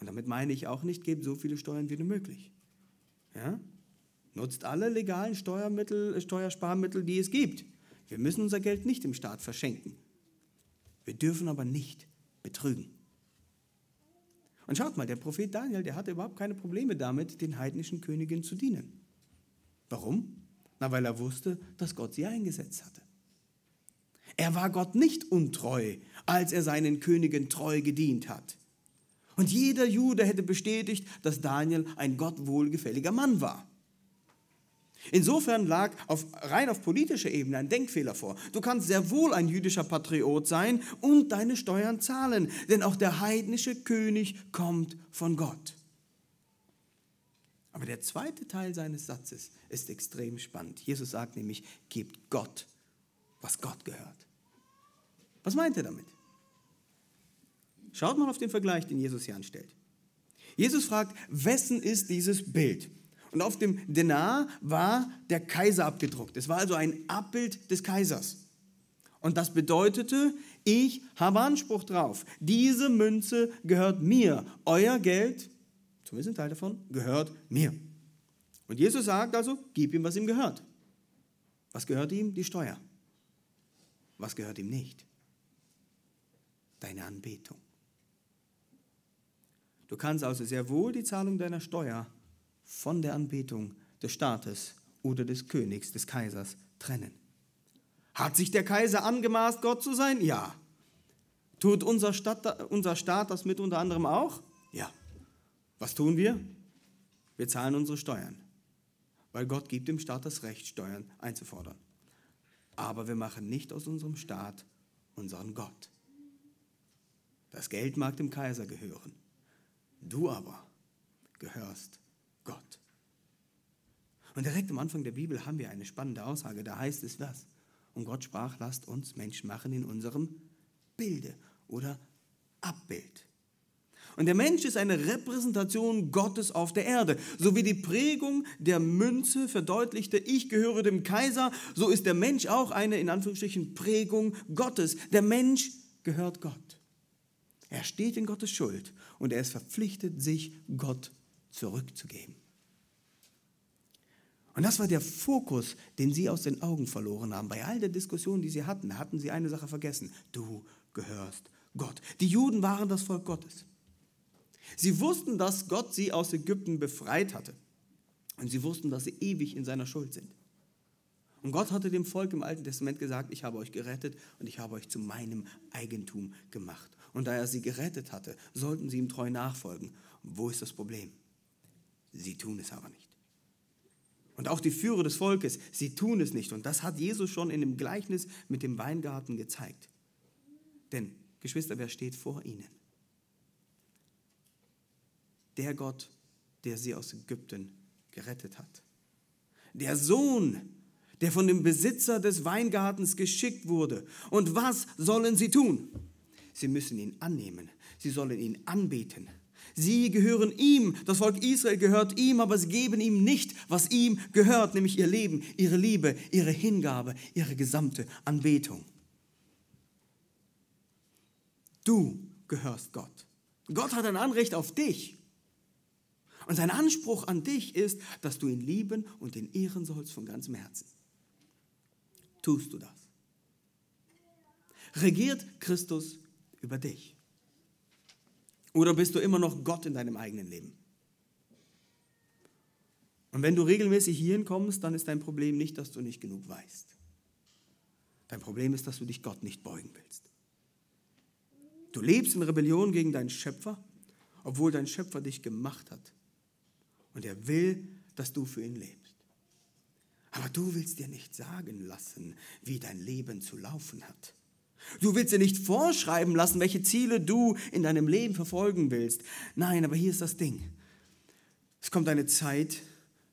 Und damit meine ich auch nicht, gebt so viele Steuern wie nur möglich. Ja? Nutzt alle legalen Steuermittel, Steuersparmittel, die es gibt. Wir müssen unser Geld nicht dem Staat verschenken. Wir dürfen aber nicht betrügen. Und schaut mal, der Prophet Daniel, der hatte überhaupt keine Probleme damit, den heidnischen Königen zu dienen. Warum? Na, weil er wusste, dass Gott sie eingesetzt hatte. Er war Gott nicht untreu, als er seinen Königen treu gedient hat. Und jeder Jude hätte bestätigt, dass Daniel ein Gott wohlgefälliger Mann war. Insofern lag auf, rein auf politischer Ebene ein Denkfehler vor. Du kannst sehr wohl ein jüdischer Patriot sein und deine Steuern zahlen, denn auch der heidnische König kommt von Gott. Aber der zweite Teil seines Satzes ist extrem spannend. Jesus sagt nämlich, gebt Gott, was Gott gehört. Was meint er damit? Schaut mal auf den Vergleich, den Jesus hier anstellt. Jesus fragt, wessen ist dieses Bild? Und auf dem Denar war der Kaiser abgedruckt. Es war also ein Abbild des Kaisers. Und das bedeutete, ich habe Anspruch drauf. Diese Münze gehört mir. Euer Geld, zumindest ein Teil davon, gehört mir. Und Jesus sagt also, gib ihm, was ihm gehört. Was gehört ihm? Die Steuer. Was gehört ihm nicht? Deine Anbetung. Du kannst also sehr wohl die Zahlung deiner Steuer von der Anbetung des Staates oder des Königs, des Kaisers trennen. Hat sich der Kaiser angemaßt, Gott zu sein? Ja. Tut unser Staat, unser Staat das mit unter anderem auch? Ja. Was tun wir? Wir zahlen unsere Steuern, weil Gott gibt dem Staat das Recht, Steuern einzufordern. Aber wir machen nicht aus unserem Staat unseren Gott. Das Geld mag dem Kaiser gehören, du aber gehörst. Und direkt am Anfang der Bibel haben wir eine spannende Aussage. Da heißt es was? Und Gott sprach, lasst uns Menschen machen in unserem Bilde oder Abbild. Und der Mensch ist eine Repräsentation Gottes auf der Erde. So wie die Prägung der Münze verdeutlichte, ich gehöre dem Kaiser, so ist der Mensch auch eine in Anführungsstrichen Prägung Gottes. Der Mensch gehört Gott. Er steht in Gottes Schuld und er ist verpflichtet, sich Gott zurückzugeben. Und das war der Fokus, den sie aus den Augen verloren haben. Bei all der Diskussion, die sie hatten, hatten sie eine Sache vergessen. Du gehörst Gott. Die Juden waren das Volk Gottes. Sie wussten, dass Gott sie aus Ägypten befreit hatte. Und sie wussten, dass sie ewig in seiner Schuld sind. Und Gott hatte dem Volk im Alten Testament gesagt, ich habe euch gerettet und ich habe euch zu meinem Eigentum gemacht. Und da er sie gerettet hatte, sollten sie ihm treu nachfolgen. Wo ist das Problem? Sie tun es aber nicht. Und auch die Führer des Volkes, sie tun es nicht. Und das hat Jesus schon in dem Gleichnis mit dem Weingarten gezeigt. Denn, Geschwister, wer steht vor ihnen? Der Gott, der sie aus Ägypten gerettet hat. Der Sohn, der von dem Besitzer des Weingartens geschickt wurde. Und was sollen sie tun? Sie müssen ihn annehmen. Sie sollen ihn anbeten. Sie gehören ihm, das Volk Israel gehört ihm, aber sie geben ihm nicht, was ihm gehört, nämlich ihr Leben, ihre Liebe, ihre Hingabe, ihre gesamte Anbetung. Du gehörst Gott. Gott hat ein Anrecht auf dich. Und sein Anspruch an dich ist, dass du ihn lieben und ihn ehren sollst von ganzem Herzen. Tust du das? Regiert Christus über dich? Oder bist du immer noch Gott in deinem eigenen Leben? Und wenn du regelmäßig hierhin kommst, dann ist dein Problem nicht, dass du nicht genug weißt. Dein Problem ist, dass du dich Gott nicht beugen willst. Du lebst in Rebellion gegen deinen Schöpfer, obwohl dein Schöpfer dich gemacht hat. Und er will, dass du für ihn lebst. Aber du willst dir nicht sagen lassen, wie dein Leben zu laufen hat. Du willst dir nicht vorschreiben lassen, welche Ziele du in deinem Leben verfolgen willst. Nein, aber hier ist das Ding. Es kommt eine Zeit,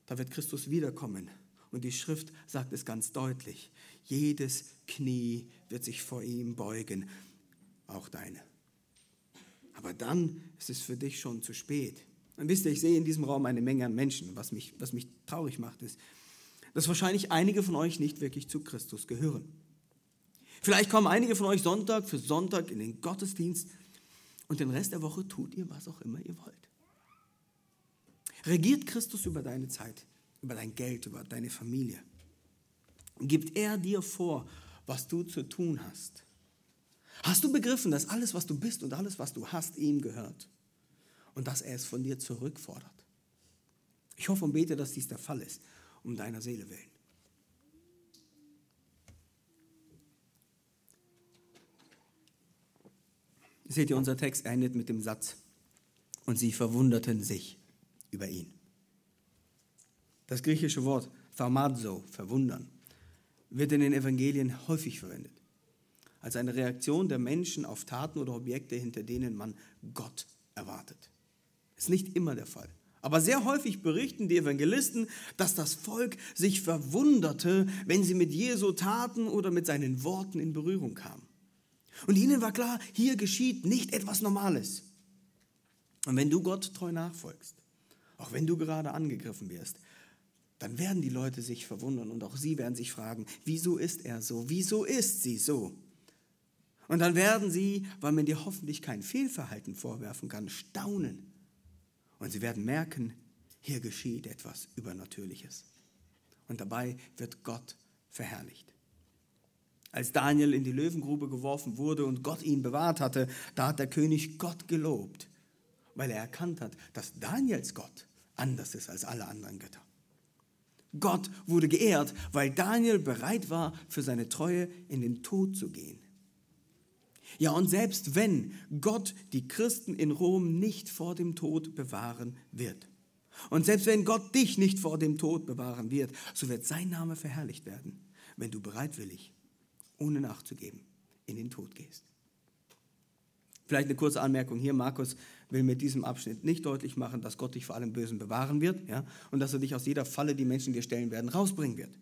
da wird Christus wiederkommen. Und die Schrift sagt es ganz deutlich. Jedes Knie wird sich vor ihm beugen, auch deine. Aber dann ist es für dich schon zu spät. Und wisst ihr, ich sehe in diesem Raum eine Menge an Menschen. Was mich, was mich traurig macht, ist, dass wahrscheinlich einige von euch nicht wirklich zu Christus gehören. Vielleicht kommen einige von euch Sonntag für Sonntag in den Gottesdienst und den Rest der Woche tut ihr, was auch immer ihr wollt. Regiert Christus über deine Zeit, über dein Geld, über deine Familie. Gibt er dir vor, was du zu tun hast? Hast du begriffen, dass alles, was du bist und alles, was du hast, ihm gehört und dass er es von dir zurückfordert? Ich hoffe und bete, dass dies der Fall ist, um deiner Seele willen. Seht ihr, unser Text endet mit dem Satz, und sie verwunderten sich über ihn. Das griechische Wort thaumazo, verwundern, wird in den Evangelien häufig verwendet. Als eine Reaktion der Menschen auf Taten oder Objekte, hinter denen man Gott erwartet. Ist nicht immer der Fall. Aber sehr häufig berichten die Evangelisten, dass das Volk sich verwunderte, wenn sie mit Jesu Taten oder mit seinen Worten in Berührung kamen. Und ihnen war klar, hier geschieht nicht etwas Normales. Und wenn du Gott treu nachfolgst, auch wenn du gerade angegriffen wirst, dann werden die Leute sich verwundern und auch sie werden sich fragen, wieso ist er so? Wieso ist sie so? Und dann werden sie, weil man dir hoffentlich kein Fehlverhalten vorwerfen kann, staunen. Und sie werden merken, hier geschieht etwas Übernatürliches. Und dabei wird Gott verherrlicht. Als Daniel in die Löwengrube geworfen wurde und Gott ihn bewahrt hatte, da hat der König Gott gelobt, weil er erkannt hat, dass Daniels Gott anders ist als alle anderen Götter. Gott wurde geehrt, weil Daniel bereit war, für seine Treue in den Tod zu gehen. Ja, und selbst wenn Gott die Christen in Rom nicht vor dem Tod bewahren wird, und selbst wenn Gott dich nicht vor dem Tod bewahren wird, so wird sein Name verherrlicht werden, wenn du bereitwillig, ohne nachzugeben, in den Tod gehst. Vielleicht eine kurze Anmerkung hier. Markus will mit diesem Abschnitt nicht deutlich machen, dass Gott dich vor allem Bösen bewahren wird ja, und dass er dich aus jeder Falle, die Menschen dir stellen werden, rausbringen wird.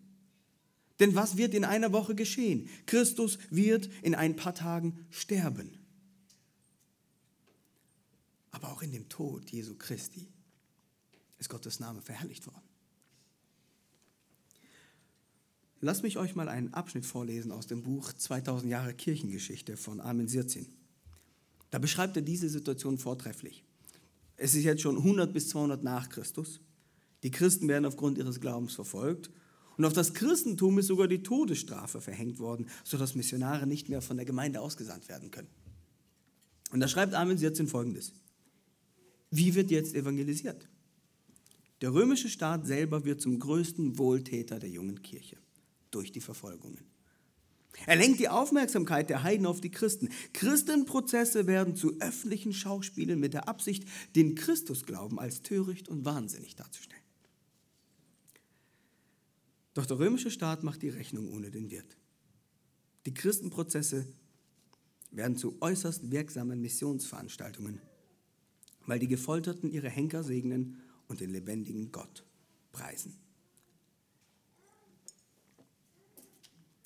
Denn was wird in einer Woche geschehen? Christus wird in ein paar Tagen sterben. Aber auch in dem Tod Jesu Christi ist Gottes Name verherrlicht worden. Lasst mich euch mal einen Abschnitt vorlesen aus dem Buch 2000 Jahre Kirchengeschichte von Armin Sirzin. Da beschreibt er diese Situation vortrefflich. Es ist jetzt schon 100 bis 200 nach Christus. Die Christen werden aufgrund ihres Glaubens verfolgt. Und auf das Christentum ist sogar die Todesstrafe verhängt worden, sodass Missionare nicht mehr von der Gemeinde ausgesandt werden können. Und da schreibt Armin Sirzin folgendes. Wie wird jetzt evangelisiert? Der römische Staat selber wird zum größten Wohltäter der jungen Kirche durch die Verfolgungen. Er lenkt die Aufmerksamkeit der Heiden auf die Christen. Christenprozesse werden zu öffentlichen Schauspielen mit der Absicht, den Christusglauben als töricht und wahnsinnig darzustellen. Doch der römische Staat macht die Rechnung ohne den Wirt. Die Christenprozesse werden zu äußerst wirksamen Missionsveranstaltungen, weil die Gefolterten ihre Henker segnen und den lebendigen Gott preisen.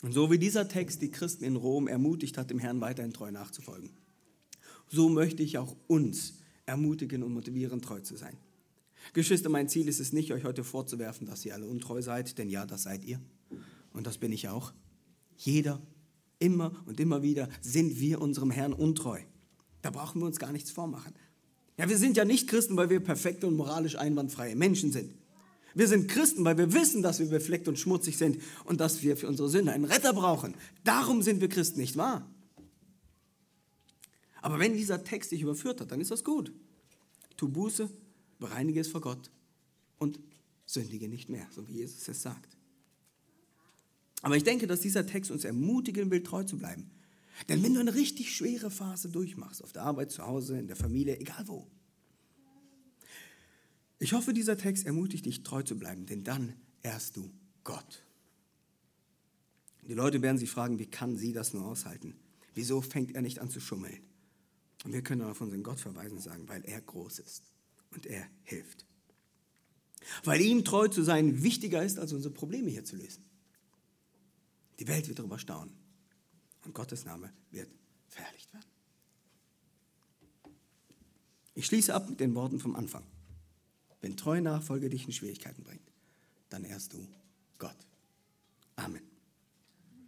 Und so wie dieser Text die Christen in Rom ermutigt hat, dem Herrn weiterhin treu nachzufolgen, so möchte ich auch uns ermutigen und motivieren, treu zu sein. Geschwister, mein Ziel ist es nicht, euch heute vorzuwerfen, dass ihr alle untreu seid, denn ja, das seid ihr. Und das bin ich auch. Jeder, immer und immer wieder sind wir unserem Herrn untreu. Da brauchen wir uns gar nichts vormachen. Ja, wir sind ja nicht Christen, weil wir perfekte und moralisch einwandfreie Menschen sind. Wir sind Christen, weil wir wissen, dass wir befleckt und schmutzig sind und dass wir für unsere Sünde einen Retter brauchen. Darum sind wir Christen, nicht wahr? Aber wenn dieser Text dich überführt hat, dann ist das gut. Tu Buße, bereinige es vor Gott und sündige nicht mehr, so wie Jesus es sagt. Aber ich denke, dass dieser Text uns ermutigen will, treu zu bleiben. Denn wenn du eine richtig schwere Phase durchmachst, auf der Arbeit, zu Hause, in der Familie, egal wo, ich hoffe, dieser Text ermutigt dich, treu zu bleiben, denn dann ehrst du Gott. Die Leute werden sich fragen, wie kann sie das nur aushalten? Wieso fängt er nicht an zu schummeln? Und wir können auf unseren Gott verweisen und sagen, weil er groß ist und er hilft. Weil ihm treu zu sein wichtiger ist, als unsere Probleme hier zu lösen. Die Welt wird darüber staunen und Gottes Name wird verherrlicht werden. Ich schließe ab mit den Worten vom Anfang. Wenn treue Nachfolge dich in Schwierigkeiten bringt, dann ehrst du Gott. Amen.